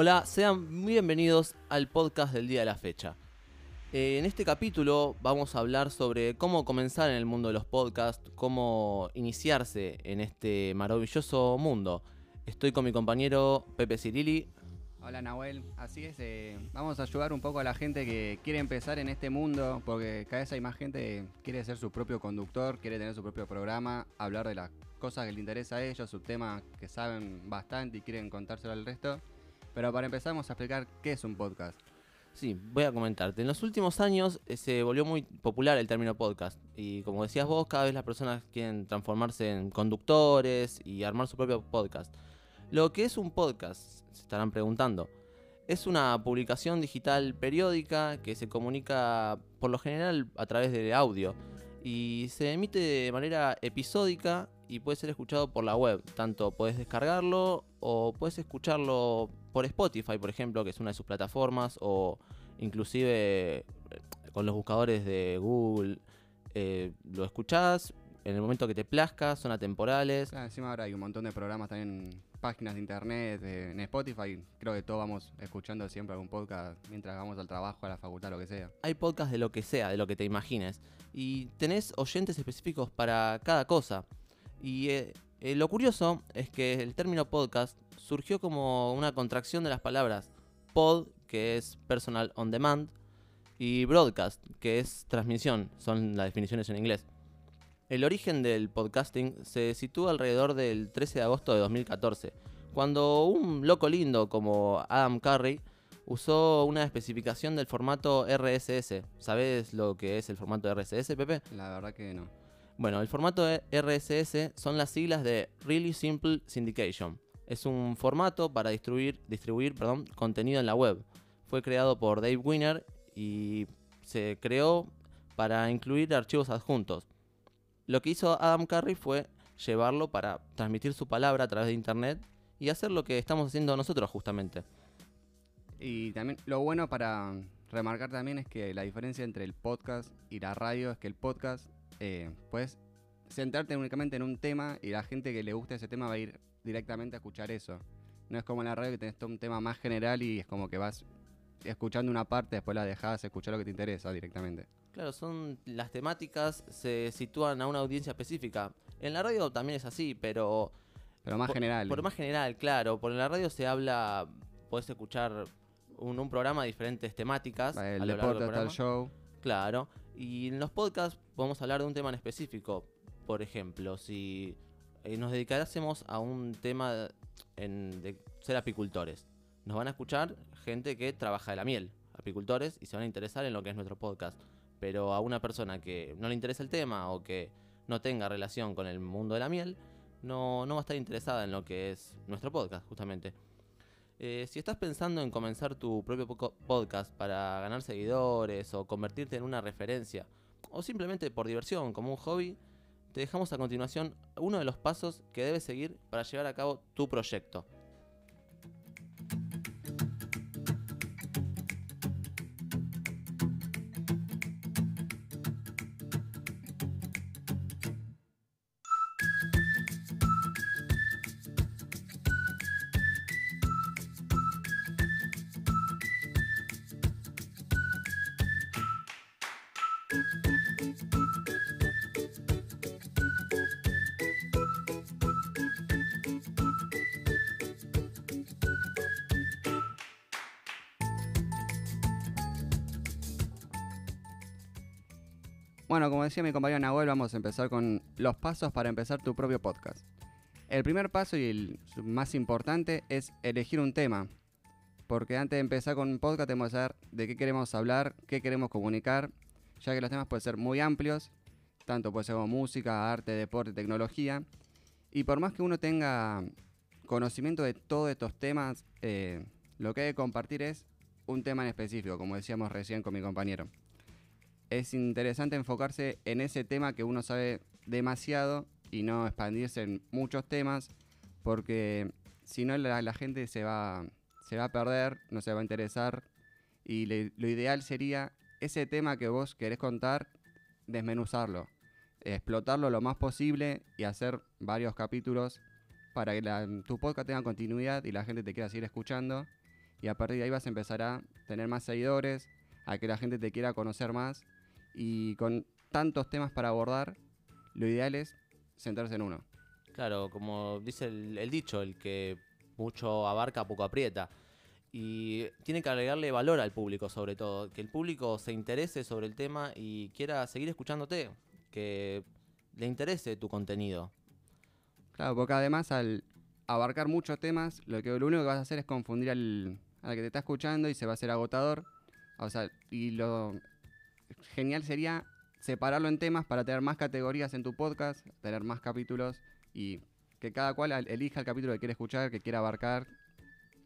Hola, sean bienvenidos al podcast del día de la fecha. Eh, en este capítulo vamos a hablar sobre cómo comenzar en el mundo de los podcasts, cómo iniciarse en este maravilloso mundo. Estoy con mi compañero Pepe Cirili. Hola Nahuel, así es, eh, vamos a ayudar un poco a la gente que quiere empezar en este mundo, porque cada vez hay más gente que quiere ser su propio conductor, quiere tener su propio programa, hablar de las cosas que le interesa a ellos, su tema que saben bastante y quieren contárselo al resto. Pero para empezar vamos a explicar qué es un podcast. Sí, voy a comentarte. En los últimos años eh, se volvió muy popular el término podcast. Y como decías vos, cada vez las personas quieren transformarse en conductores y armar su propio podcast. Lo que es un podcast, se estarán preguntando. Es una publicación digital periódica que se comunica por lo general a través de audio y se emite de manera episódica y puede ser escuchado por la web. Tanto puedes descargarlo o puedes escucharlo por Spotify, por ejemplo, que es una de sus plataformas, o inclusive eh, con los buscadores de Google. Eh, lo escuchás en el momento que te plazca, son atemporales. Ah, encima ahora hay un montón de programas también, páginas de internet, en Spotify. Creo que todos vamos escuchando siempre algún podcast mientras vamos al trabajo, a la facultad, lo que sea. Hay podcasts de lo que sea, de lo que te imagines. Y tenés oyentes específicos para cada cosa. Y eh, eh, lo curioso es que el término podcast surgió como una contracción de las palabras pod, que es personal on demand, y broadcast, que es transmisión, son las definiciones en inglés. El origen del podcasting se sitúa alrededor del 13 de agosto de 2014, cuando un loco lindo como Adam Curry usó una especificación del formato RSS. ¿Sabes lo que es el formato RSS, Pepe? La verdad que no. Bueno, el formato RSS son las siglas de Really Simple Syndication. Es un formato para distribuir, distribuir perdón, contenido en la web. Fue creado por Dave Winner y se creó para incluir archivos adjuntos. Lo que hizo Adam Curry fue llevarlo para transmitir su palabra a través de internet y hacer lo que estamos haciendo nosotros justamente. Y también lo bueno para remarcar también es que la diferencia entre el podcast y la radio es que el podcast eh, puedes centrarte únicamente en un tema y la gente que le gusta ese tema va a ir directamente a escuchar eso. No es como en la radio que tenés todo un tema más general y es como que vas escuchando una parte, después la dejás, escuchar lo que te interesa directamente. Claro, son las temáticas se sitúan a una audiencia específica. En la radio también es así, pero pero más por, general. Por más general, claro. Por en la radio se habla, puedes escuchar un, un programa de diferentes temáticas. el a lo largo deporte del hasta el programa. show. Claro. Y en los podcasts podemos hablar de un tema en específico. Por ejemplo, si eh, nos dedicásemos a un tema en- de ser apicultores, nos van a escuchar gente que trabaja de la miel, apicultores, y se van a interesar en lo que es nuestro podcast. Pero a una persona que no le interesa el tema o que no tenga relación con el mundo de la miel, no, no va a estar interesada en lo que es nuestro podcast, justamente. Eh, si estás pensando en comenzar tu propio podcast para ganar seguidores o convertirte en una referencia, o simplemente por diversión, como un hobby, te dejamos a continuación uno de los pasos que debes seguir para llevar a cabo tu proyecto. Bueno, como decía mi compañero Nahuel, vamos a empezar con los pasos para empezar tu propio podcast. El primer paso y el más importante es elegir un tema. Porque antes de empezar con un podcast tenemos que saber de qué queremos hablar, qué queremos comunicar, ya que los temas pueden ser muy amplios, tanto puede ser como música, arte, deporte, tecnología. Y por más que uno tenga conocimiento de todos estos temas, eh, lo que hay que compartir es un tema en específico, como decíamos recién con mi compañero es interesante enfocarse en ese tema que uno sabe demasiado y no expandirse en muchos temas, porque si no la, la gente se va, se va a perder, no se va a interesar, y le- lo ideal sería ese tema que vos querés contar, desmenuzarlo, explotarlo lo más posible y hacer varios capítulos para que la- tu podcast tenga continuidad y la gente te quiera seguir escuchando. y a partir de ahí vas a empezar a tener más seguidores, a que la gente te quiera conocer más y con tantos temas para abordar, lo ideal es centrarse en uno. Claro, como dice el, el dicho, el que mucho abarca, poco aprieta. Y tiene que agregarle valor al público sobre todo, que el público se interese sobre el tema y quiera seguir escuchándote, que le interese tu contenido. Claro, porque además al abarcar muchos temas, lo, que, lo único que vas a hacer es confundir al, al que te está escuchando y se va a hacer agotador. O sea, y lo genial sería separarlo en temas para tener más categorías en tu podcast, tener más capítulos y que cada cual al- elija el capítulo que quiere escuchar, que quiera abarcar,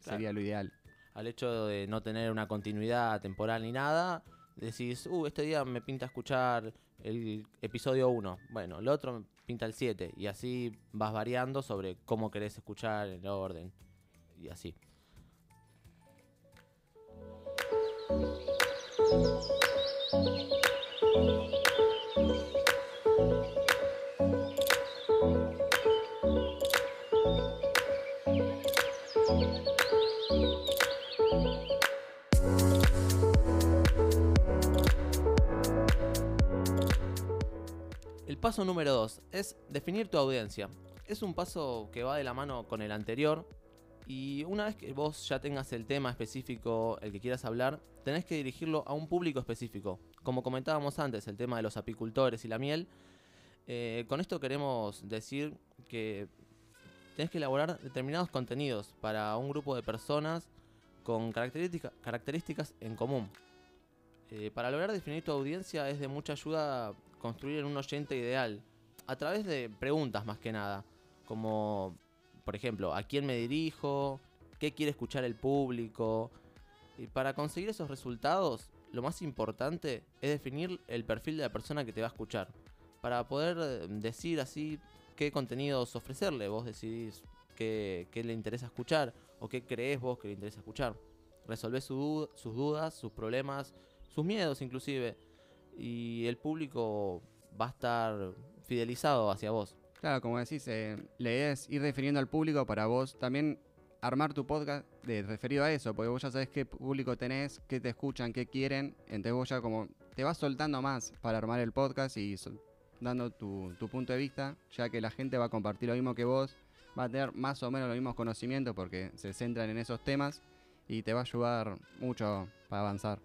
sería lo ideal. Al hecho de no tener una continuidad temporal ni nada, decís, uh, este día me pinta escuchar el episodio 1, bueno, el otro me pinta el 7, y así vas variando sobre cómo querés escuchar el orden, y así. El paso número 2 es definir tu audiencia. Es un paso que va de la mano con el anterior y una vez que vos ya tengas el tema específico, el que quieras hablar, tenés que dirigirlo a un público específico. Como comentábamos antes, el tema de los apicultores y la miel, eh, con esto queremos decir que tenés que elaborar determinados contenidos para un grupo de personas con característica- características en común. Eh, para lograr definir tu audiencia es de mucha ayuda construir un oyente ideal a través de preguntas más que nada, como por ejemplo, ¿a quién me dirijo? ¿Qué quiere escuchar el público? Y para conseguir esos resultados, lo más importante es definir el perfil de la persona que te va a escuchar, para poder eh, decir así qué contenidos ofrecerle, vos decidís qué, qué le interesa escuchar o qué crees vos que le interesa escuchar. Resolvés sus dudas, sus problemas, sus miedos inclusive, y el público va a estar fidelizado hacia vos. Claro, como decís, eh, la idea es ir definiendo al público para vos también armar tu podcast de, referido a eso, porque vos ya sabés qué público tenés, qué te escuchan, qué quieren, entonces vos ya como te vas soltando más para armar el podcast y sol- dando tu, tu punto de vista, ya que la gente va a compartir lo mismo que vos, va a tener más o menos los mismos conocimientos porque se centran en esos temas y te va a ayudar mucho para avanzar.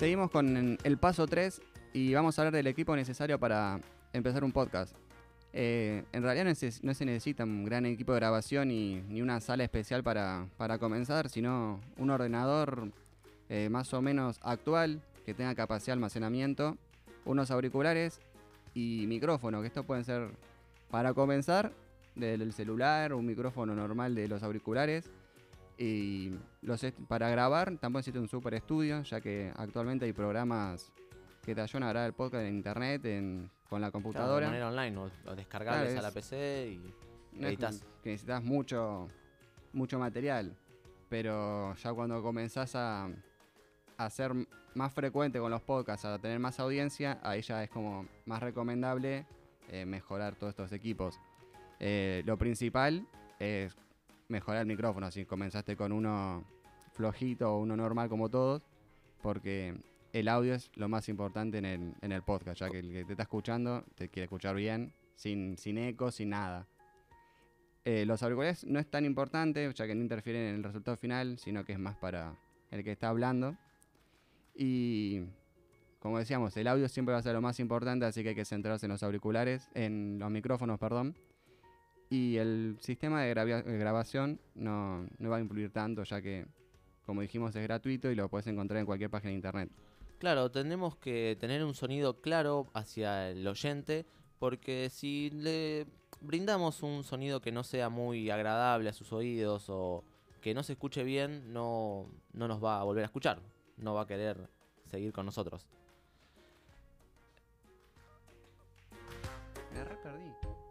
Seguimos con el paso 3 y vamos a hablar del equipo necesario para empezar un podcast. Eh, en realidad no, se necesita un gran equipo de grabación ni, ni una sala especial para, para comenzar, sino un ordenador eh, más o menos actual que tenga capacidad de almacenamiento, unos auriculares y micrófono, que esto pueden ser para comenzar del celular, un micrófono normal de los auriculares y los para grabar tampoco necesita un super estudio, ya que actualmente hay programas que te ayudan a grabar el podcast en internet, en- con la Claro, de computadora. manera online, o, o descargables Claro, a la PC y No editas. que necesitas mucho, mucho material, pero ya cuando comenzás a, a ser más frecuente con los podcasts, a tener más audiencia, ahí ya es como más recomendable eh, mejorar todos estos equipos. Eh, lo principal es mejorar el micrófono, si comenzaste con uno flojito o uno normal como todos, porque el audio es lo más importante en el, en el podcast, ya que el que te está escuchando te quiere escuchar bien, sin, sin eco, sin nada. Eh, los auriculares no es tan importante, ya que no interfieren en el resultado final, sino que es más para el que está hablando. Y como decíamos, el audio siempre va a ser lo más importante, así que hay que centrarse en los auriculares, en los micrófonos, perdón. Y el sistema de grabación no, no va a influir tanto, ya que, como dijimos, es gratuito y lo puedes encontrar en cualquier página de internet. Claro, tenemos que tener un sonido claro hacia el oyente, porque si le brindamos un sonido que no sea muy agradable a sus oídos o que no se escuche bien, no, no nos va a volver a escuchar, no va a querer seguir con nosotros. Me re perdí.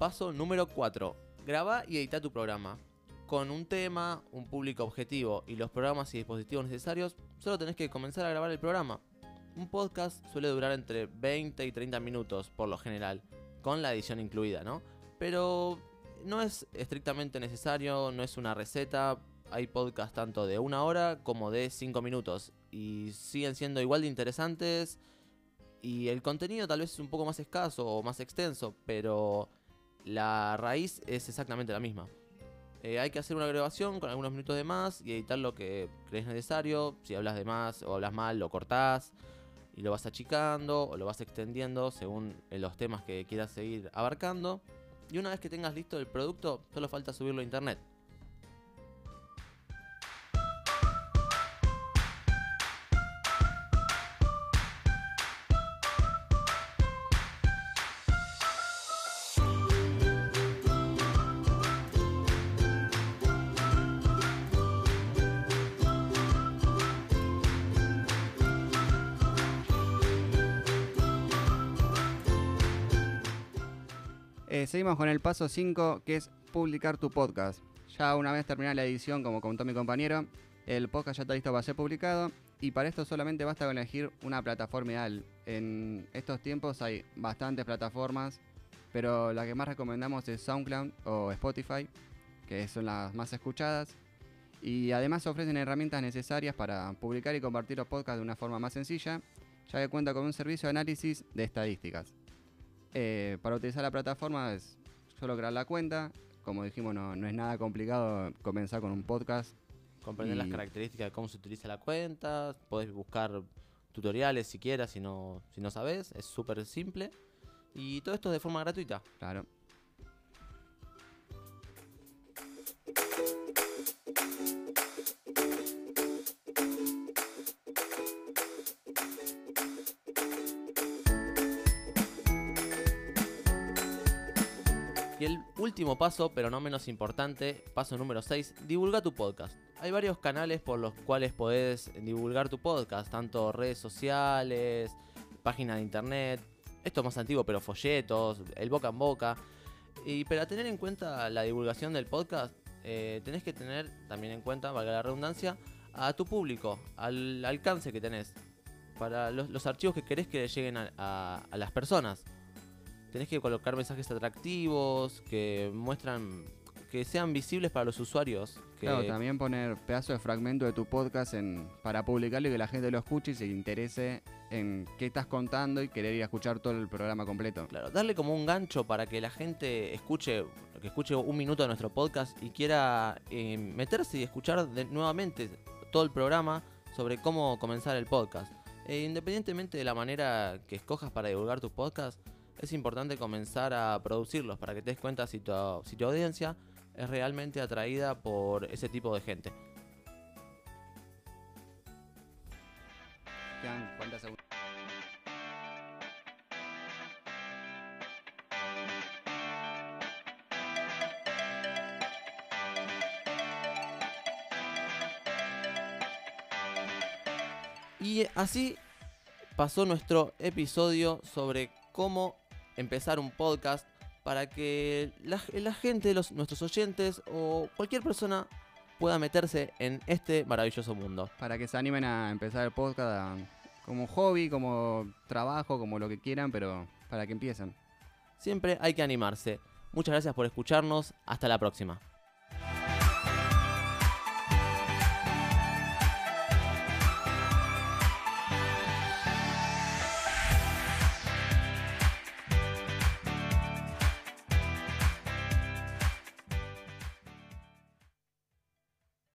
Paso número 4. Graba y edita tu programa. Con un tema, un público objetivo y los programas y dispositivos necesarios, solo tenés que comenzar a grabar el programa. Un podcast suele durar entre 20 y 30 minutos por lo general, con la edición incluida, ¿no? Pero no es estrictamente necesario, no es una receta. Hay podcasts tanto de una hora como de 5 minutos y siguen siendo igual de interesantes. Y el contenido tal vez es un poco más escaso o más extenso, pero la raíz es exactamente la misma. Eh, hay que hacer una grabación con algunos minutos de más y editar lo que crees necesario. Si hablas de más o hablas mal, lo cortás y lo vas achicando o lo vas extendiendo según eh, los temas que quieras seguir abarcando. Y una vez que tengas listo el producto, solo falta subirlo a internet. Eh, seguimos con el paso 5, que es publicar tu podcast. Ya una vez terminada la edición, como contó mi compañero, el podcast ya está listo para ser publicado. Y para esto solamente basta con elegir una plataforma ideal. En estos tiempos hay bastantes plataformas, pero la que más recomendamos es SoundCloud o Spotify, que son las más escuchadas. Y además ofrecen herramientas necesarias para publicar y compartir los podcasts de una forma más sencilla, ya que cuenta con un servicio de análisis de estadísticas. Eh, para utilizar la plataforma es solo crear la cuenta. Como dijimos, no, no es nada complicado comenzar con un podcast. Comprender las características de cómo se utiliza la cuenta. Podés buscar tutoriales si quieras, si no, si no sabes. Es súper simple. Y todo esto de forma gratuita. Claro. Y el último paso, pero no menos importante, paso número 6, divulga tu podcast. Hay varios canales por los cuales podés divulgar tu podcast, tanto redes sociales, página de internet, esto es más antiguo, pero folletos, el boca en boca. Y para tener en cuenta la divulgación del podcast, eh, tenés que tener también en cuenta, valga la redundancia, a tu público, al alcance que tenés, para los, archivos que querés que le lleguen a las personas tenés que colocar mensajes atractivos que muestran que sean visibles para los usuarios. Que, Claro, también poner pedazo de fragmento de tu podcast en, para publicarlo y que la gente lo escuche y se interese en qué estás contando y querer ir a escuchar todo el programa completo. Claro, darle como un gancho para que la gente escuche, que escuche un minuto de nuestro podcast y quiera eh, meterse y escuchar de- nuevamente todo el programa sobre cómo comenzar el podcast. E independientemente de la manera que escojas para divulgar tus podcasts, es importante comenzar a producirlos para que te des cuenta si tu, si tu audiencia es realmente atraída por ese tipo de gente. Y así pasó nuestro episodio sobre cómo empezar un podcast para que la, la gente, los, nuestros oyentes o cualquier persona pueda meterse en este maravilloso mundo. Para que se animen a empezar el podcast a- como hobby, como trabajo, como lo que quieran, pero para que empiecen. Siempre hay que animarse. Muchas gracias por escucharnos. Hasta la próxima.